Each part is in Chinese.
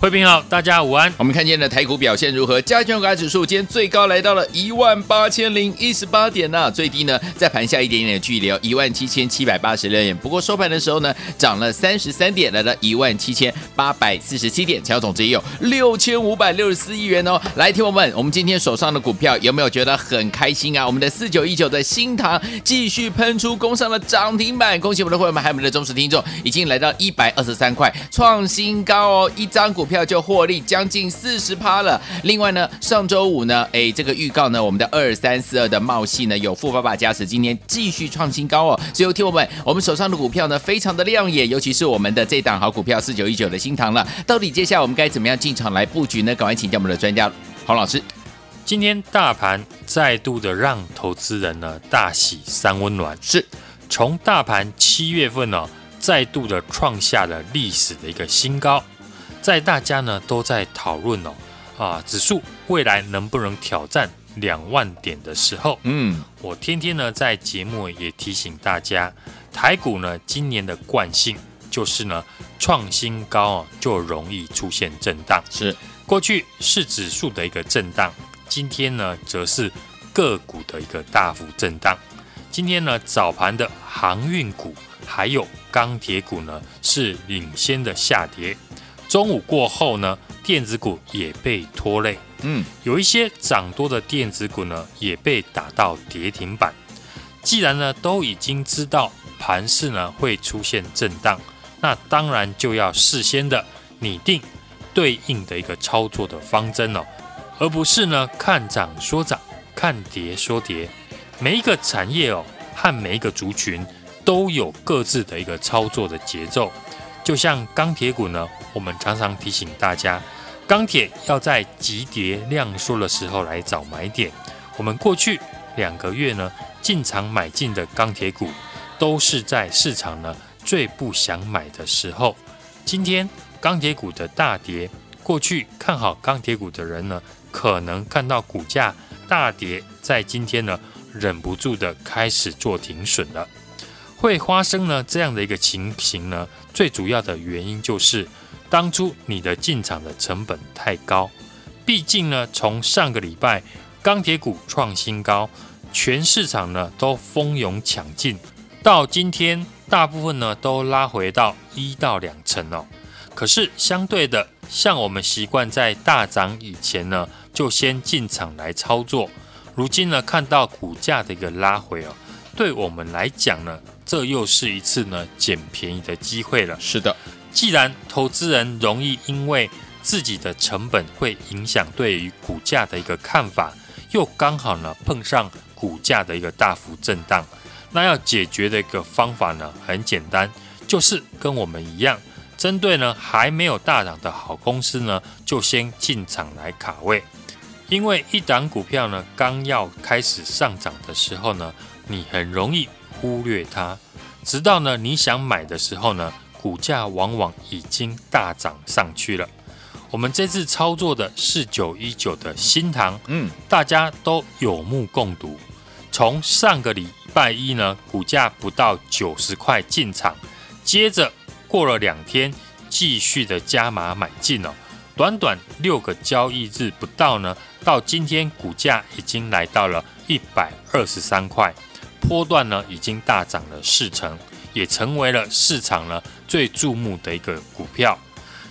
慧平好，大家午安。我们看见的台股表现如何？加权股指数今天最高来到了一万八千零一十八点呢、啊，最低呢在盘下一点点的距离哦，一万七千七百八十六点。不过收盘的时候呢，涨了三十三点，来到一万七千八百四十七点，成交总值也有六千五百六十四亿元哦。来，听我们，我们今天手上的股票有没有觉得很开心啊？我们的四九一九的新唐继续喷出攻上了涨停板，恭喜我们的会员们，还有我们的忠实听众，已经来到一百二十三块，创新高哦，一张股。票就获利将近四十趴了。另外呢，上周五呢，哎，这个预告呢，我们的二三四二的茂系呢有富爸爸加持，今天继续创新高哦。所以，听我们，我们手上的股票呢非常的亮眼，尤其是我们的这档好股票四九一九的新唐了。到底接下来我们该怎么样进场来布局呢？赶快请教我们的专家洪老师。今天大盘再度的让投资人呢大喜三温暖，是从大盘七月份呢、哦、再度的创下了历史的一个新高。在大家呢都在讨论哦，啊，指数未来能不能挑战两万点的时候，嗯，我天天呢在节目也提醒大家，台股呢今年的惯性就是呢创新高哦就容易出现震荡，是过去是指数的一个震荡，今天呢则是个股的一个大幅震荡。今天呢早盘的航运股还有钢铁股呢是领先的下跌。中午过后呢，电子股也被拖累，嗯，有一些涨多的电子股呢，也被打到跌停板。既然呢都已经知道盘势呢会出现震荡，那当然就要事先的拟定对应的一个操作的方针哦，而不是呢看涨说涨，看跌说跌。每一个产业哦和每一个族群都有各自的一个操作的节奏。就像钢铁股呢，我们常常提醒大家，钢铁要在急跌量缩的时候来找买点。我们过去两个月呢，进场买进的钢铁股，都是在市场呢最不想买的时候。今天钢铁股的大跌，过去看好钢铁股的人呢，可能看到股价大跌，在今天呢，忍不住的开始做停损了。会发生呢这样的一个情形呢，最主要的原因就是当初你的进场的成本太高。毕竟呢，从上个礼拜钢铁股创新高，全市场呢都蜂拥抢进，到今天大部分呢都拉回到一到两成哦。可是相对的，像我们习惯在大涨以前呢就先进场来操作，如今呢看到股价的一个拉回哦，对我们来讲呢。这又是一次呢捡便宜的机会了。是的，既然投资人容易因为自己的成本会影响对于股价的一个看法，又刚好呢碰上股价的一个大幅震荡，那要解决的一个方法呢很简单，就是跟我们一样，针对呢还没有大涨的好公司呢，就先进场来卡位，因为一档股票呢刚要开始上涨的时候呢，你很容易。忽略它，直到呢你想买的时候呢，股价往往已经大涨上去了。我们这次操作的四九一九的新唐，嗯，大家都有目共睹。从上个礼拜一呢，股价不到九十块进场，接着过了两天，继续的加码买进哦。短短六个交易日不到呢，到今天股价已经来到了一百二十三块。波段呢已经大涨了四成，也成为了市场呢最注目的一个股票。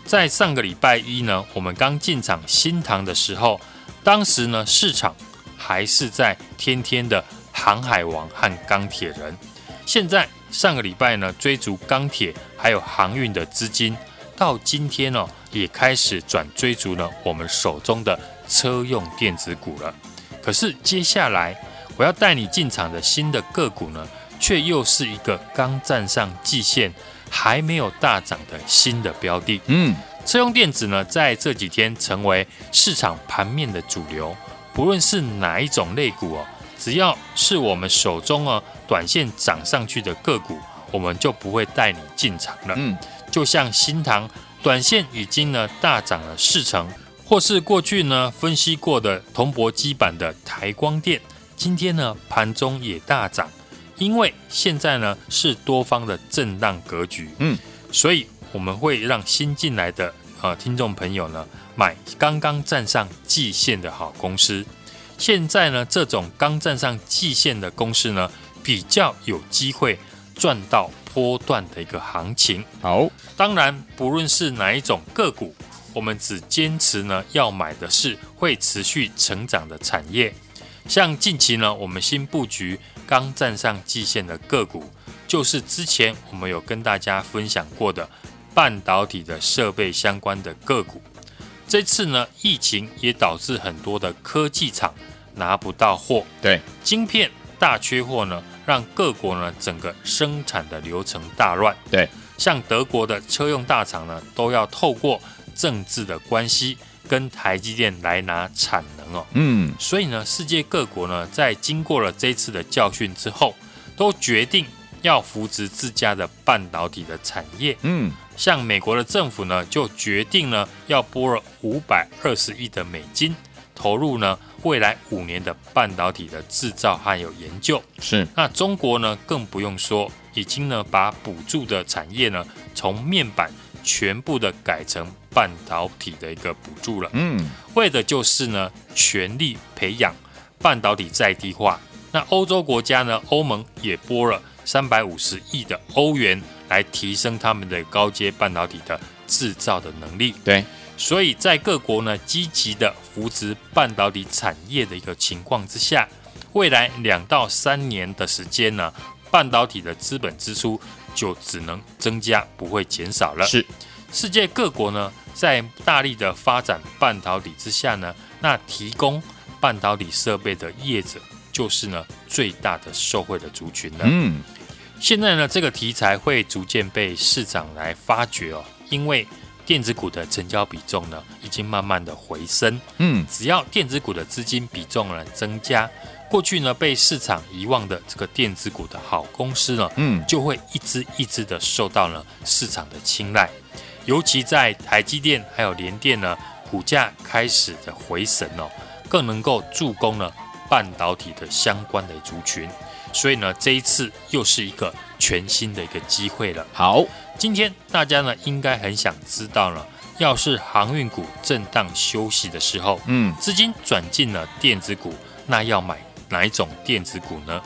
在上个礼拜一呢，我们刚进场新塘的时候，当时呢市场还是在天天的航海王和钢铁人。现在上个礼拜呢追逐钢铁还有航运的资金，到今天呢也开始转追逐了我们手中的车用电子股了。可是接下来。我要带你进场的新的个股呢，却又是一个刚站上季线还没有大涨的新的标的。嗯，车用电子呢，在这几天成为市场盘面的主流，不论是哪一种类股哦，只要是我们手中啊短线涨上去的个股，我们就不会带你进场了。嗯，就像新塘，短线已经呢大涨了四成，或是过去呢分析过的铜箔基板的台光电。今天呢，盘中也大涨，因为现在呢是多方的震荡格局，嗯，所以我们会让新进来的呃听众朋友呢买刚刚站上季线的好公司。现在呢，这种刚站上季线的公司呢，比较有机会赚到波段的一个行情。好，当然不论是哪一种个股，我们只坚持呢要买的是会持续成长的产业。像近期呢，我们新布局刚站上季线的个股，就是之前我们有跟大家分享过的半导体的设备相关的个股。这次呢，疫情也导致很多的科技厂拿不到货，对，晶片大缺货呢，让各国呢整个生产的流程大乱，对，像德国的车用大厂呢，都要透过政治的关系。跟台积电来拿产能哦，嗯，所以呢，世界各国呢，在经过了这次的教训之后，都决定要扶植自家的半导体的产业，嗯，像美国的政府呢，就决定呢，要拨了五百二十亿的美金，投入呢未来五年的半导体的制造还有研究，是，那中国呢，更不用说，已经呢把补助的产业呢，从面板全部的改成。半导体的一个补助了，嗯，为的就是呢，全力培养半导体在地化。那欧洲国家呢，欧盟也拨了三百五十亿的欧元来提升他们的高阶半导体的制造的能力。对，所以在各国呢积极的扶植半导体产业的一个情况之下，未来两到三年的时间呢，半导体的资本支出就只能增加，不会减少了。是，世界各国呢。在大力的发展半导体之下呢，那提供半导体设备的业者就是呢最大的受惠的族群了。嗯，现在呢这个题材会逐渐被市场来发掘哦，因为电子股的成交比重呢已经慢慢的回升。嗯，只要电子股的资金比重呢增加，过去呢被市场遗忘的这个电子股的好公司呢，嗯，就会一支一支的受到了市场的青睐。尤其在台积电还有联电呢，股价开始的回神哦，更能够助攻了半导体的相关的族群。所以呢，这一次又是一个全新的一个机会了。好，今天大家呢应该很想知道了，要是航运股震荡休息的时候，嗯，资金转进了电子股，那要买哪一种电子股呢？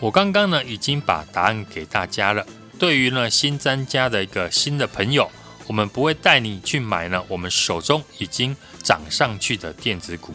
我刚刚呢已经把答案给大家了。对于呢新参加的一个新的朋友。我们不会带你去买呢，我们手中已经涨上去的电子股，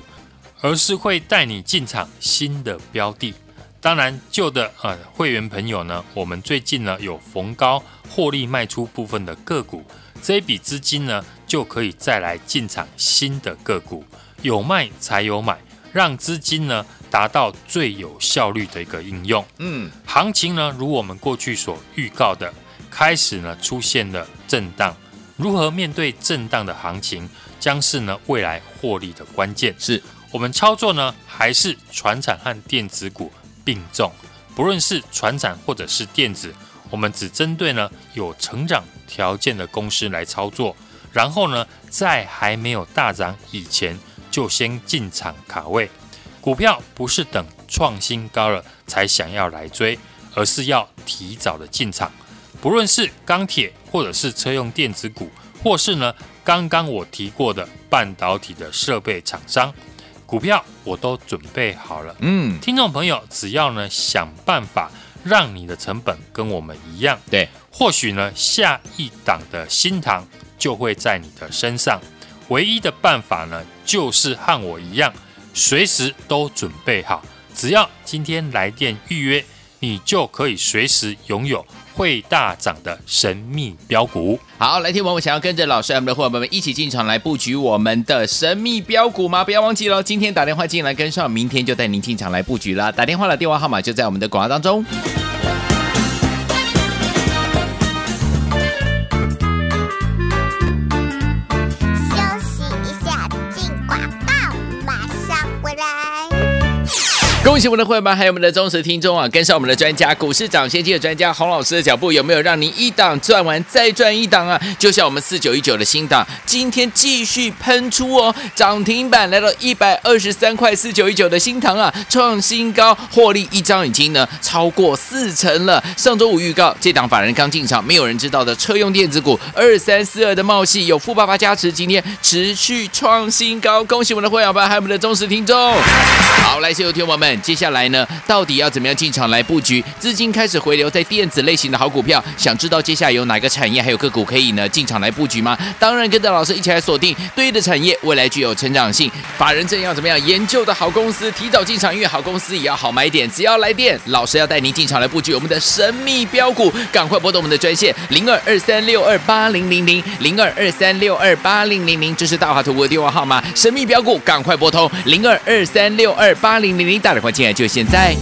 而是会带你进场新的标的。当然，旧的呃会员朋友呢，我们最近呢有逢高获利卖出部分的个股，这一笔资金呢就可以再来进场新的个股，有卖才有买，让资金呢达到最有效率的一个应用。嗯，行情呢如我们过去所预告的，开始呢出现了震荡。如何面对震荡的行情，将是呢未来获利的关键。是我们操作呢，还是船产和电子股并重？不论是船产或者是电子，我们只针对呢有成长条件的公司来操作。然后呢，在还没有大涨以前，就先进场卡位。股票不是等创新高了才想要来追，而是要提早的进场。不论是钢铁，或者是车用电子股，或是呢刚刚我提过的半导体的设备厂商股票，我都准备好了。嗯，听众朋友，只要呢想办法让你的成本跟我们一样，对，或许呢下一档的新塘就会在你的身上。唯一的办法呢，就是和我一样，随时都准备好。只要今天来电预约。你就可以随时拥有会大涨的神秘标股。好，来听我们想要跟着老师我们的伙伴们一起进场来布局我们的神秘标股吗？不要忘记了，今天打电话进来跟上，明天就带您进场来布局了。打电话的电话号码就在我们的广告当中。恭喜我们的会员们，还有我们的忠实听众啊！跟上我们的专家，股市涨先机的专家洪老师的脚步，有没有让您一档赚完再赚一档啊？就像我们四九一九的新档，今天继续喷出哦，涨停板来到一百二十三块四九一九的新塘啊，创新高，获利一张已经呢超过四成了。上周五预告，这档法人刚进场，没有人知道的车用电子股二三四二的茂系有富爸爸加持，今天持续创新高。恭喜我们的会员们，还有我们的忠实听众。好，来，所有听友们。接下来呢，到底要怎么样进场来布局？资金开始回流在电子类型的好股票，想知道接下来有哪个产业还有个股可以呢进场来布局吗？当然，跟着老师一起来锁定对的产业，未来具有成长性。法人正要怎么样研究的好公司，提早进场，因为好公司也要好买点。只要来电，老师要带您进场来布局我们的神秘标股，赶快拨动我们的专线零二二三六二八零零零零二二三六二八零零零，这是大华图的电话号码。神秘标股，赶快拨通零二二三六二八零零零，打电话。现在就现在。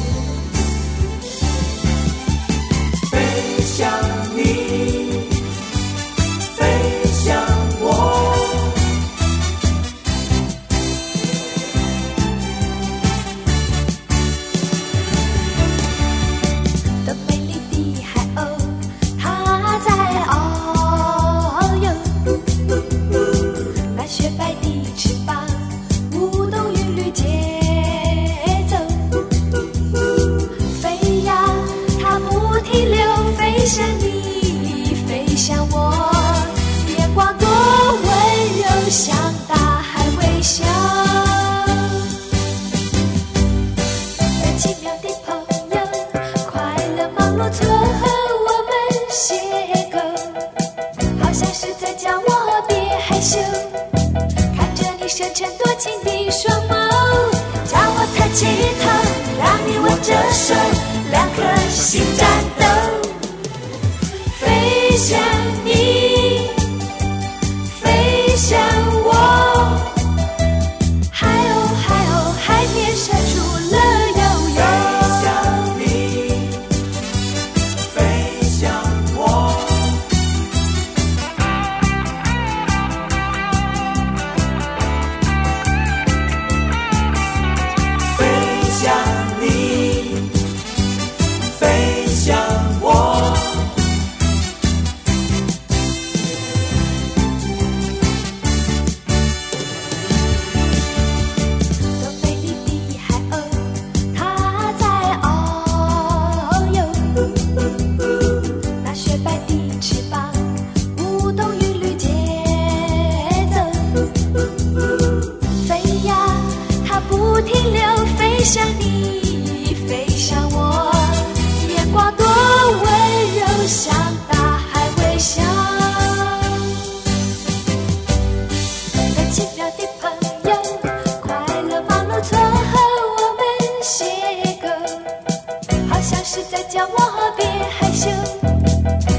像是在叫我别害羞。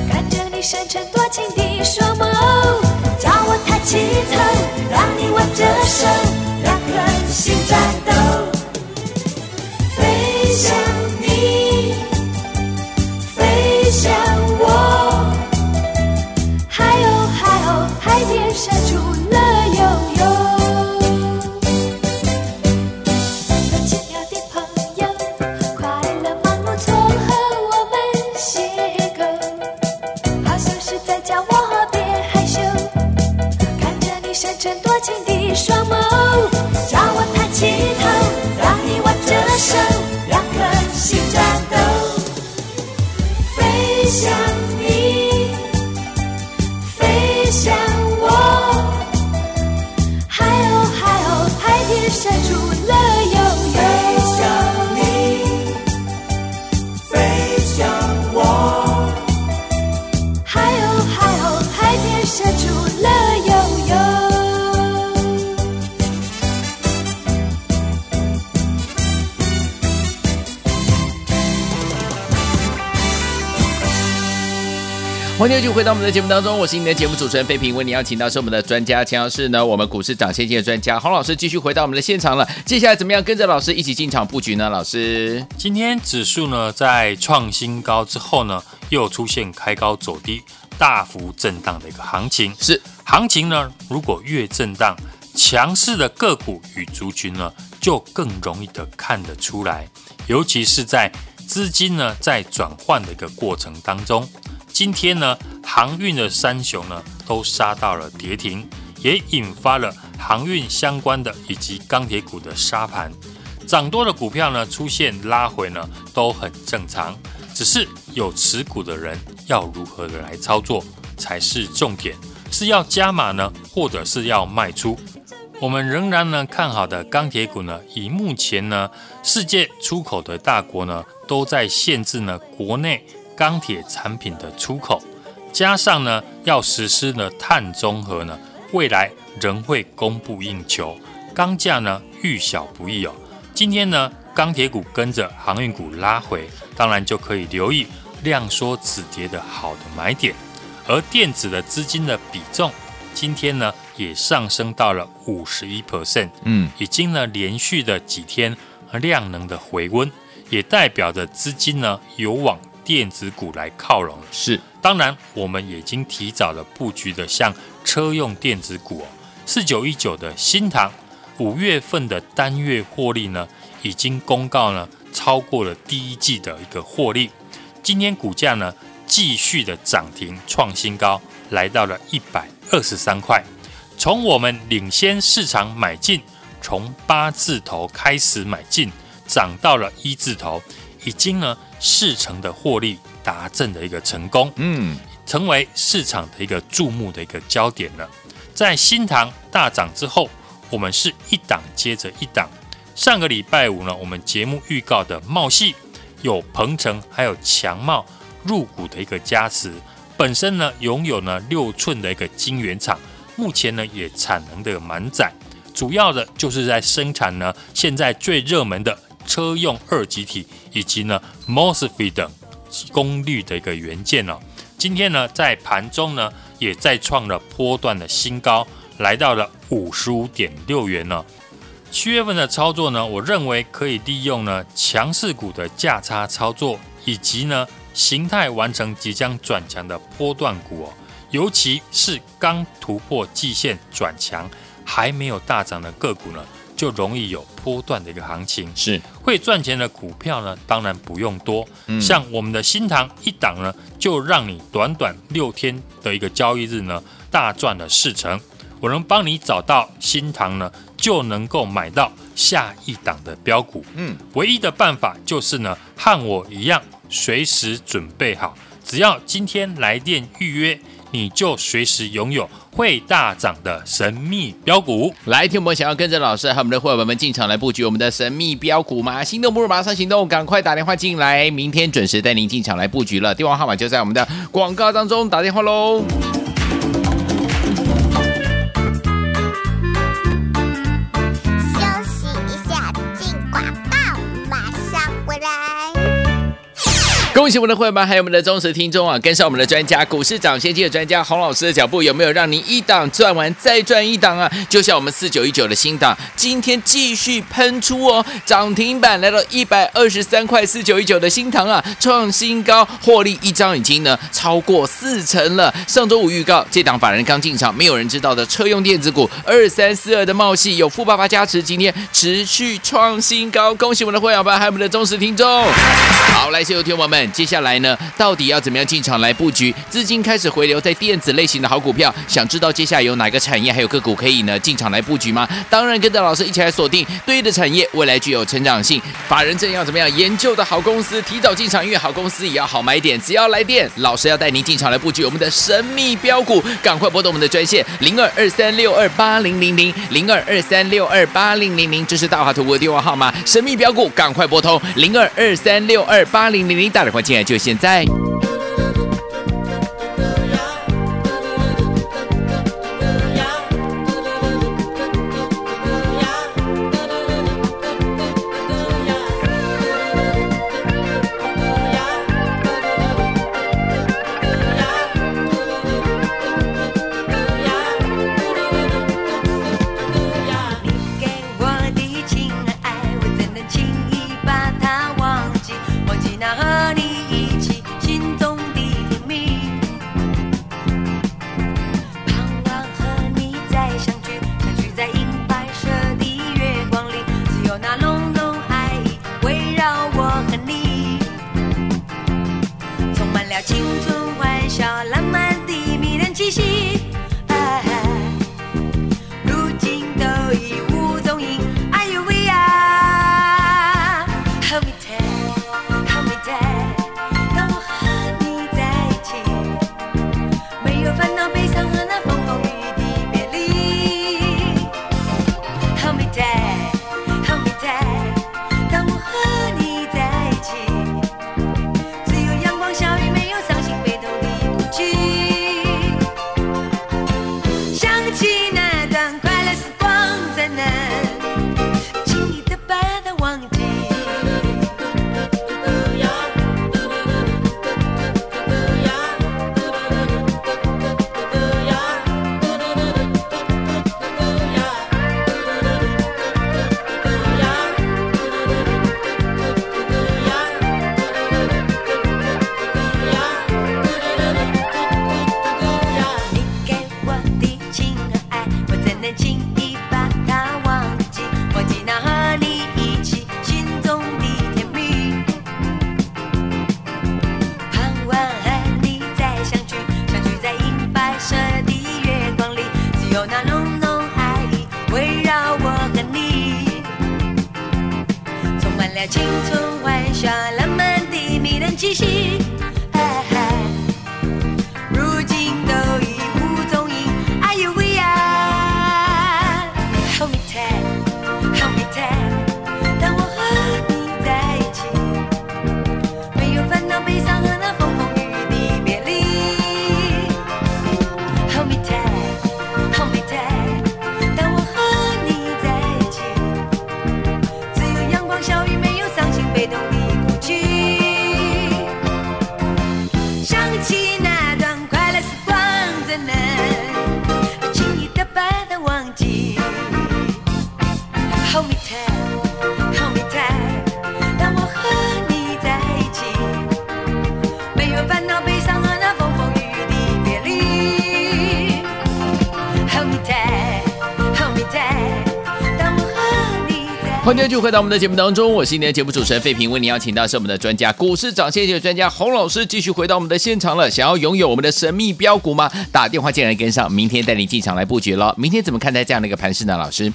看着你深沉多情的双眸叫我抬起头。欢迎继续回到我们的节目当中，我是你的节目主持人费平，为你邀请到是我们的专家，强老师呢，我们股市涨先机的专家洪老师继续回到我们的现场了。接下来怎么样跟着老师一起进场布局呢？老师，今天指数呢在创新高之后呢，又出现开高走低、大幅震荡的一个行情。是行情呢，如果越震荡，强势的个股与族群呢，就更容易的看得出来，尤其是在资金呢在转换的一个过程当中。今天呢，航运的三雄呢都杀到了跌停，也引发了航运相关的以及钢铁股的杀盘。涨多的股票呢出现拉回呢都很正常，只是有持股的人要如何的来操作才是重点，是要加码呢，或者是要卖出？我们仍然呢看好的钢铁股呢，以目前呢世界出口的大国呢都在限制呢国内。钢铁产品的出口，加上呢要实施呢碳中和呢，未来仍会供不应求，钢价呢遇小不易哦。今天呢钢铁股跟着航运股拉回，当然就可以留意量缩止跌的好的买点。而电子的资金的比重，今天呢也上升到了五十一 percent，嗯，已经呢连续的几天量能的回温，也代表着资金呢有往。电子股来靠拢是，当然我们已经提早了布局的，像车用电子股哦，四九一九的新塘，五月份的单月获利呢，已经公告呢，超过了第一季的一个获利，今天股价呢继续的涨停创新高，来到了一百二十三块，从我们领先市场买进，从八字头开始买进，涨到了一字头。已经呢，四成的获利达阵的一个成功，嗯，成为市场的一个注目的一个焦点了。在新塘大涨之后，我们是一档接着一档。上个礼拜五呢，我们节目预告的茂系有鹏程还有强茂入股的一个加持，本身呢拥有呢六寸的一个晶圆厂，目前呢也产能的满载，主要的就是在生产呢现在最热门的。车用二极体以及呢 MOSFET 等功率的一个元件哦，今天呢在盘中呢也再创了波段的新高，来到了五十五点六元呢。七月份的操作呢，我认为可以利用呢强势股的价差操作，以及呢形态完成即将转强的波段股哦，尤其是刚突破季线转强还没有大涨的个股呢。就容易有波段的一个行情，是会赚钱的股票呢，当然不用多，嗯、像我们的新塘一档呢，就让你短短六天的一个交易日呢，大赚了四成。我能帮你找到新塘呢，就能够买到下一档的标股。嗯，唯一的办法就是呢，和我一样，随时准备好，只要今天来电预约。你就随时拥有会大涨的神秘标股。来，听我们想要跟着老师和我们的伙伴们进场来布局我们的神秘标股吗？心动不如马上行动，赶快打电话进来，明天准时带您进场来布局了。电话号码就在我们的广告当中，打电话喽。恭喜我们的会员们，还有我们的忠实听众啊！跟上我们的专家，股市涨先机的专家洪老师的脚步，有没有让您一档赚完再赚一档啊？就像我们四九一九的新档，今天继续喷出哦，涨停板来到一百二十三块，四九一九的新塘啊，创新高，获利一张已经呢超过四成了。上周五预告，这档法人刚进场，没有人知道的车用电子股二三四二的茂系有富爸爸加持，今天持续创新高。恭喜我们的会员们，还有我们的忠实听众。好，来，所有听友们。接下来呢，到底要怎么样进场来布局？资金开始回流在电子类型的好股票，想知道接下来有哪个产业还有个股可以呢进场来布局吗？当然，跟着老师一起来锁定对的产业，未来具有成长性。法人正要怎么样研究的好公司，提早进场，因为好公司也要好买点。只要来电，老师要带您进场来布局我们的神秘标股，赶快拨动我们的专线零二二三六二八零零零零二二三六二八零零零，这是大华图的电话号码。神秘标股，赶快拨通零二二三六二八零零零，大电话。现在就现在。有那浓浓爱意围绕我和你，充满了青春欢笑。欢迎继续回到我们的节目当中，我是今天的节目主持人费平，为您邀请到是我们的专家股市涨跌专家洪老师，继续回到我们的现场了。想要拥有我们的神秘标股吗？打电话进来跟上，明天带你进场来布局了。明天怎么看待这样的一个盘势呢？老师，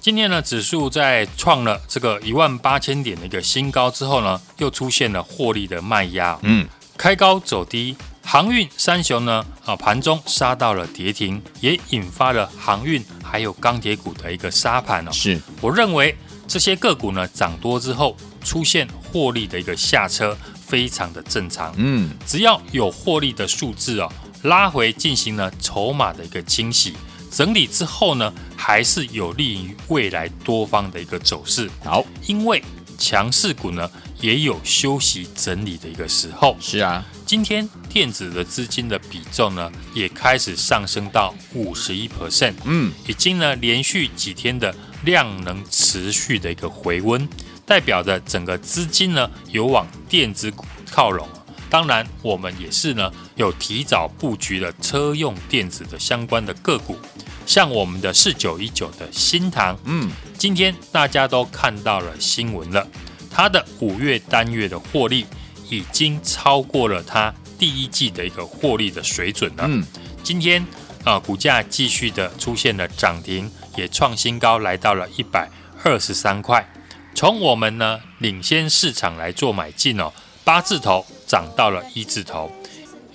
今天呢，指数在创了这个一万八千点的一个新高之后呢，又出现了获利的卖压，嗯，开高走低，航运三雄呢啊盘中杀到了跌停，也引发了航运还有钢铁股的一个杀盘哦。是我认为。这些个股呢涨多之后出现获利的一个下车，非常的正常。嗯，只要有获利的数字哦，拉回进行了筹码的一个清洗整理之后呢，还是有利于未来多方的一个走势。好，因为强势股呢也有休息整理的一个时候。是啊，今天电子的资金的比重呢也开始上升到五十一 percent。嗯，已经呢连续几天的。量能持续的一个回温，代表着整个资金呢有往电子股靠拢。当然，我们也是呢有提早布局了车用电子的相关的个股，像我们的四九一九的新塘，嗯，今天大家都看到了新闻了，它的五月单月的获利已经超过了它第一季的一个获利的水准了。嗯，今天啊、呃，股价继续的出现了涨停。也创新高，来到了一百二十三块。从我们呢领先市场来做买进哦，八字头涨到了一字头，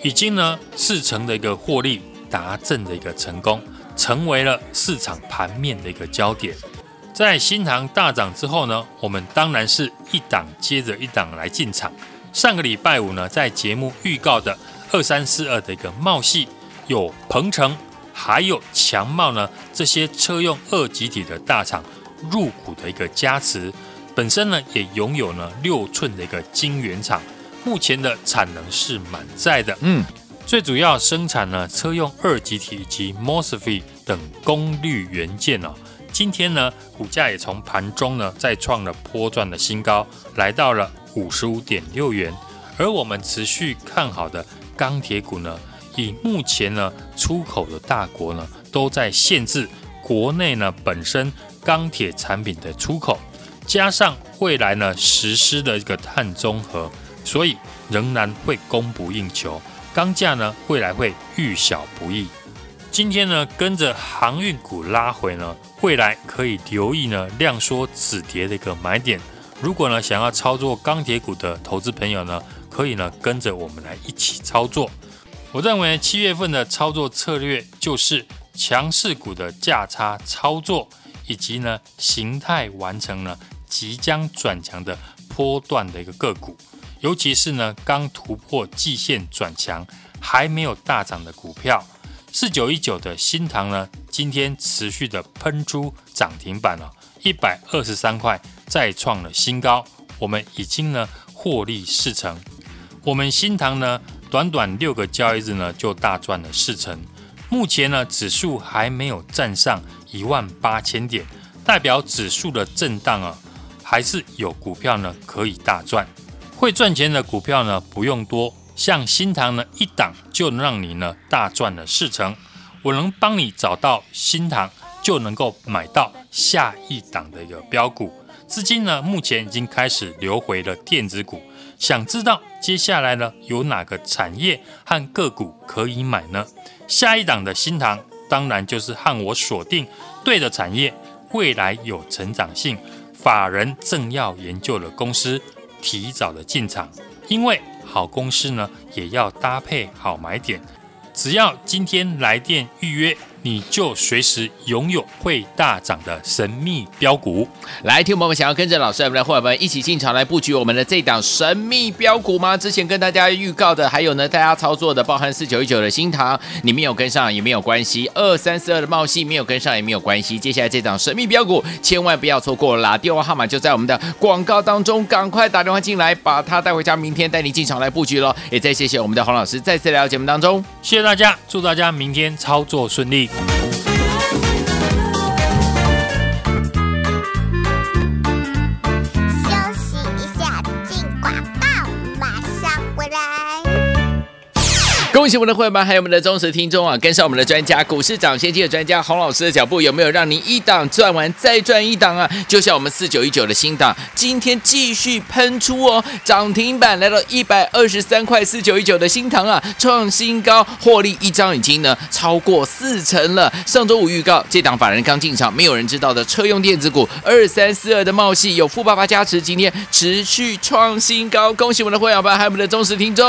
已经呢四成的一个获利达阵的一个成功，成为了市场盘面的一个焦点。在新塘大涨之后呢，我们当然是一档接着一档来进场。上个礼拜五呢，在节目预告的二三四二的一个茂戏有鹏程。还有强茂呢，这些车用二极体的大厂入股的一个加持，本身呢也拥有呢六寸的一个晶圆厂，目前的产能是满载的。嗯，最主要生产呢车用二极体以及 MOSFET 等功率元件哦。今天呢股价也从盘中呢再创了波段的新高，来到了五十五点六元。而我们持续看好的钢铁股呢，以目前呢，出口的大国呢都在限制国内呢本身钢铁产品的出口，加上未来呢实施的一个碳中和，所以仍然会供不应求，钢价呢未来会遇小不易。今天呢跟着航运股拉回呢，未来可以留意呢量缩止跌的一个买点。如果呢想要操作钢铁股的投资朋友呢，可以呢跟着我们来一起操作。我认为七月份的操作策略就是强势股的价差操作，以及呢形态完成了即将转强的波段的一个个股，尤其是呢刚突破季线转强还没有大涨的股票，四九一九的新唐呢今天持续的喷出涨停板了，一百二十三块再创了新高，我们已经呢获利四成，我们新唐呢。短短六个交易日呢，就大赚了四成。目前呢，指数还没有站上一万八千点，代表指数的震荡啊，还是有股票呢可以大赚。会赚钱的股票呢不用多，像新塘呢一档就让你呢大赚了四成。我能帮你找到新塘，就能够买到下一档的一个标股。资金呢目前已经开始流回了电子股。想知道接下来呢有哪个产业和个股可以买呢？下一档的新塘当然就是和我锁定对的产业，未来有成长性，法人正要研究的公司，提早的进场，因为好公司呢也要搭配好买点。只要今天来电预约，你就随时拥有会大涨的神秘标股。来，听我们想要跟着老师我们的伙伴们一起进场来布局我们的这档神秘标股吗？之前跟大家预告的，还有呢，大家操作的，包含四九一九的新塘，你没有跟上也没有关系；二三四二的茂矽没有跟上也没有关系。接下来这档神秘标股，千万不要错过啦！电话号码就在我们的广告当中，赶快打电话进来，把它带回家，明天带你进场来布局喽！也再谢谢我们的黄老师再次来到节目当中，谢谢大家，祝大家明天操作顺利。恭喜我们的会员们，还有我们的忠实听众啊！跟上我们的专家，股市涨先机的专家洪老师的脚步，有没有让您一档赚完再赚一档啊？就像我们四九一九的新档，今天继续喷出哦，涨停板来到一百二十三块，四九一九的新唐啊，创新高，获利一张已经呢超过四成了。上周五预告，这档法人刚进场，没有人知道的车用电子股二三四二的茂系有富爸爸加持，今天持续创新高。恭喜我们的会员们，还有我们的忠实听众。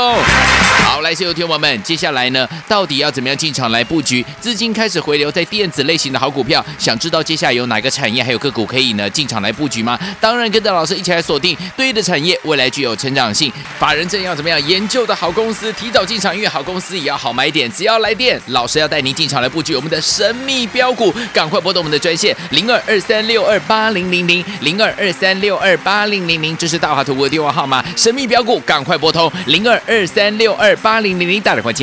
好，来，所有听友们。接下来呢，到底要怎么样进场来布局？资金开始回流在电子类型的好股票，想知道接下来有哪个产业还有个股可以呢进场来布局吗？当然，跟着老师一起来锁定对的产业，未来具有成长性。法人正要怎么样研究的好公司，提早进场，因为好公司也要好买点。只要来电，老师要带您进场来布局我们的神秘标股，赶快拨动我们的专线零二二三六二八零零零零二二三六二八零零零，这是大华图的电话号码。神秘标股，赶快拨通零二二三六二八零零零，打电话进